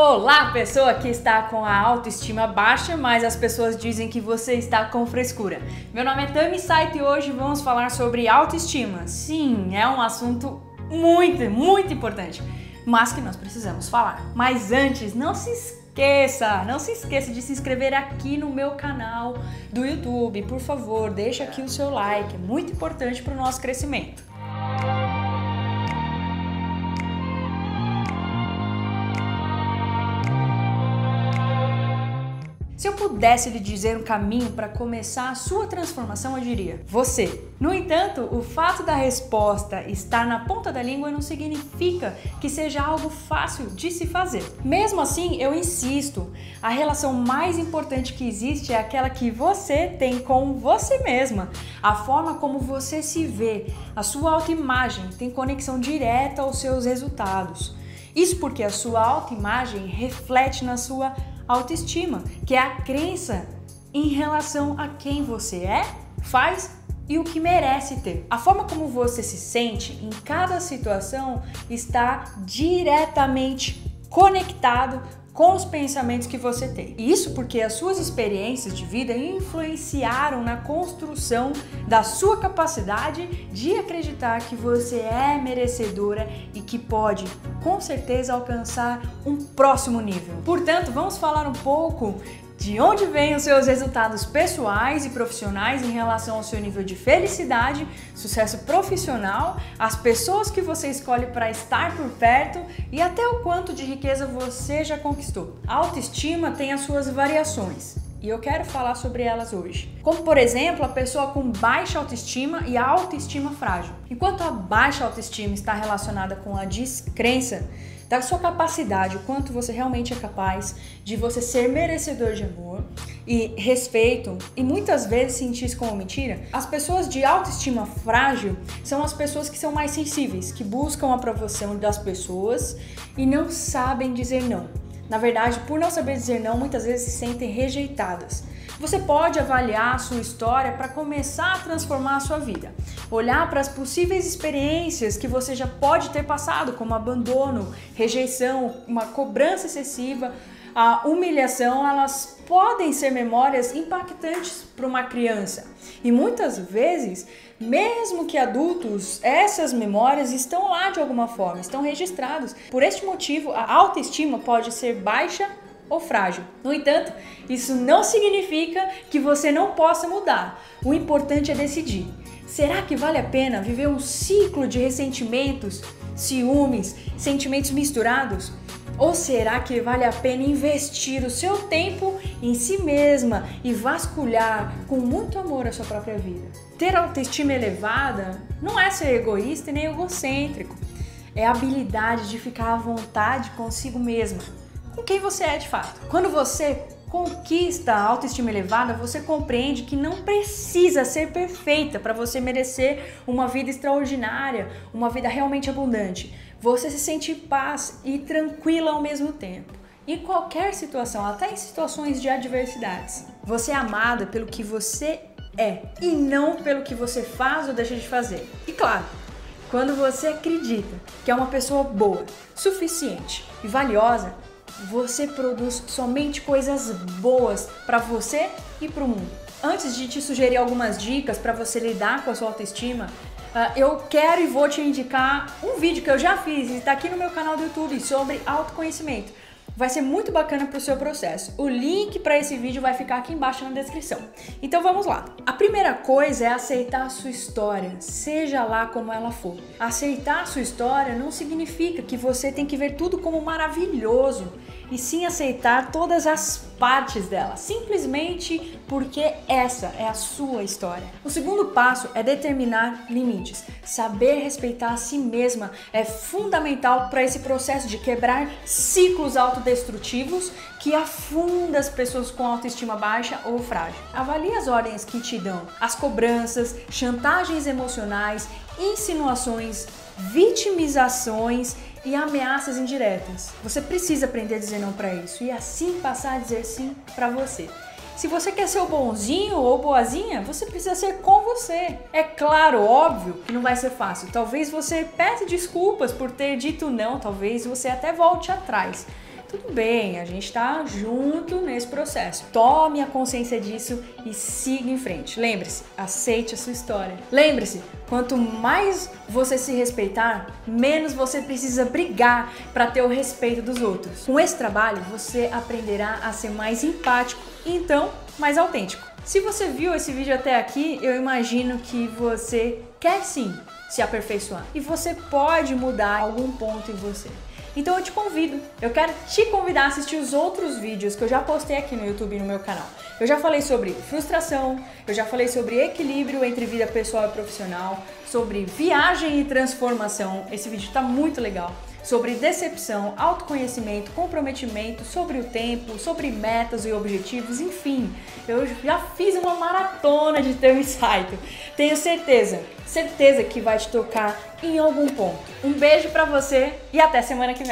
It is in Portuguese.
Olá, pessoa que está com a autoestima baixa, mas as pessoas dizem que você está com frescura. Meu nome é Tami Saito e hoje vamos falar sobre autoestima. Sim, é um assunto muito, muito importante, mas que nós precisamos falar. Mas antes, não se esqueça, não se esqueça de se inscrever aqui no meu canal do YouTube. Por favor, deixa aqui o seu like, é muito importante para o nosso crescimento. Pudesse lhe dizer um caminho para começar a sua transformação, eu diria: você. No entanto, o fato da resposta estar na ponta da língua não significa que seja algo fácil de se fazer. Mesmo assim, eu insisto: a relação mais importante que existe é aquela que você tem com você mesma. A forma como você se vê, a sua autoimagem tem conexão direta aos seus resultados. Isso porque a sua autoimagem reflete na sua autoestima, que é a crença em relação a quem você é, faz e o que merece ter. A forma como você se sente em cada situação está diretamente conectado com os pensamentos que você tem. Isso porque as suas experiências de vida influenciaram na construção da sua capacidade de acreditar que você é merecedora e que pode, com certeza, alcançar um próximo nível. Portanto, vamos falar um pouco de onde vêm os seus resultados pessoais e profissionais em relação ao seu nível de felicidade, sucesso profissional, as pessoas que você escolhe para estar por perto e até o quanto de riqueza você já conquistou. A autoestima tem as suas variações. E eu quero falar sobre elas hoje. Como, por exemplo, a pessoa com baixa autoestima e a autoestima frágil. Enquanto a baixa autoestima está relacionada com a descrença, da sua capacidade, o quanto você realmente é capaz de você ser merecedor de amor e respeito e muitas vezes sentir isso como mentira. As pessoas de autoestima frágil são as pessoas que são mais sensíveis, que buscam a aprovação das pessoas e não sabem dizer não. Na verdade, por não saber dizer não, muitas vezes se sentem rejeitadas. Você pode avaliar a sua história para começar a transformar a sua vida. Olhar para as possíveis experiências que você já pode ter passado, como abandono, rejeição, uma cobrança excessiva, a humilhação, elas podem ser memórias impactantes para uma criança. E muitas vezes, mesmo que adultos, essas memórias estão lá de alguma forma, estão registradas. Por este motivo, a autoestima pode ser baixa ou frágil. No entanto, isso não significa que você não possa mudar. O importante é decidir. Será que vale a pena viver um ciclo de ressentimentos, ciúmes, sentimentos misturados? Ou será que vale a pena investir o seu tempo em si mesma e vasculhar com muito amor a sua própria vida? Ter autoestima elevada não é ser egoísta e nem egocêntrico. É a habilidade de ficar à vontade consigo mesma com quem você é de fato. Quando você conquista a autoestima elevada, você compreende que não precisa ser perfeita para você merecer uma vida extraordinária, uma vida realmente abundante. Você se sente paz e tranquila ao mesmo tempo. Em qualquer situação, até em situações de adversidades. Você é amada pelo que você é e não pelo que você faz ou deixa de fazer. E claro, quando você acredita que é uma pessoa boa, suficiente e valiosa, você produz somente coisas boas para você e para o mundo. Antes de te sugerir algumas dicas para você lidar com a sua autoestima, eu quero e vou te indicar um vídeo que eu já fiz e está aqui no meu canal do YouTube sobre autoconhecimento vai ser muito bacana para o seu processo. O link para esse vídeo vai ficar aqui embaixo na descrição. Então vamos lá. A primeira coisa é aceitar a sua história, seja lá como ela for. Aceitar a sua história não significa que você tem que ver tudo como maravilhoso, e sim aceitar todas as partes dela, simplesmente porque essa é a sua história. O segundo passo é determinar limites. Saber respeitar a si mesma é fundamental para esse processo de quebrar ciclos autodestrutivos que afunda as pessoas com autoestima baixa ou frágil. Avalie as ordens que te dão, as cobranças, chantagens emocionais, insinuações, vitimizações e ameaças indiretas. Você precisa aprender a dizer não para isso e assim passar a dizer sim para você. Se você quer ser o bonzinho ou boazinha, você precisa ser com você. É claro, óbvio que não vai ser fácil. Talvez você peça desculpas por ter dito não, talvez você até volte atrás. Tudo bem, a gente está junto nesse processo. Tome a consciência disso e siga em frente. Lembre-se, aceite a sua história. Lembre-se, quanto mais você se respeitar, menos você precisa brigar para ter o respeito dos outros. Com esse trabalho, você aprenderá a ser mais empático e então mais autêntico. Se você viu esse vídeo até aqui, eu imagino que você quer sim se aperfeiçoar e você pode mudar algum ponto em você. Então eu te convido, eu quero te convidar a assistir os outros vídeos que eu já postei aqui no YouTube e no meu canal. Eu já falei sobre frustração, eu já falei sobre equilíbrio entre vida pessoal e profissional, sobre viagem e transformação. Esse vídeo está muito legal sobre decepção, autoconhecimento, comprometimento, sobre o tempo, sobre metas e objetivos, enfim. Eu já fiz uma maratona de teu insight. Tenho certeza, certeza que vai te tocar em algum ponto. Um beijo para você e até semana que vem.